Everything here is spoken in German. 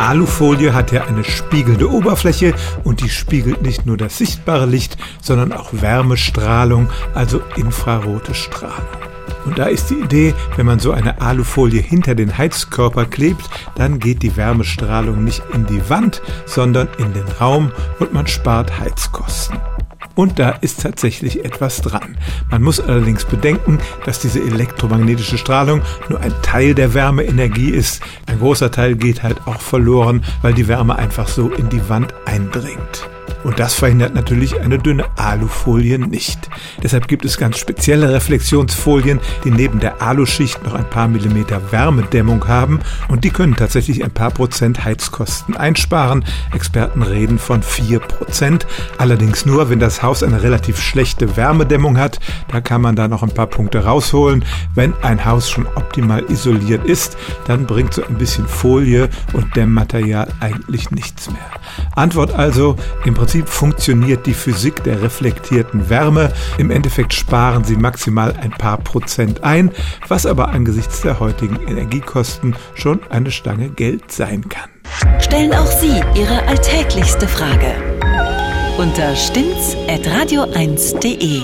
Alufolie hat ja eine spiegelnde Oberfläche und die spiegelt nicht nur das sichtbare Licht, sondern auch Wärmestrahlung, also infrarote Strahlung. Und da ist die Idee, wenn man so eine Alufolie hinter den Heizkörper klebt, dann geht die Wärmestrahlung nicht in die Wand, sondern in den Raum und man spart Heizkosten. Und da ist tatsächlich etwas dran. Man muss allerdings bedenken, dass diese elektromagnetische Strahlung nur ein Teil der Wärmeenergie ist. Ein großer Teil geht halt auch verloren, weil die Wärme einfach so in die Wand eindringt. Und das verhindert natürlich eine dünne Alufolie nicht. Deshalb gibt es ganz spezielle Reflexionsfolien, die neben der Aluschicht noch ein paar Millimeter Wärmedämmung haben und die können tatsächlich ein paar Prozent Heizkosten einsparen. Experten reden von vier Prozent. Allerdings nur, wenn das Haus eine relativ schlechte Wärmedämmung hat. Da kann man da noch ein paar Punkte rausholen. Wenn ein Haus schon optimal isoliert ist, dann bringt so ein bisschen Folie und Dämmmaterial eigentlich nichts mehr. Antwort also, im Prinzip funktioniert die Physik der reflektierten Wärme. Im Endeffekt sparen sie maximal ein paar Prozent ein, was aber angesichts der heutigen Energiekosten schon eine Stange Geld sein kann. Stellen auch Sie Ihre alltäglichste Frage unter stimmtz.radio1.de.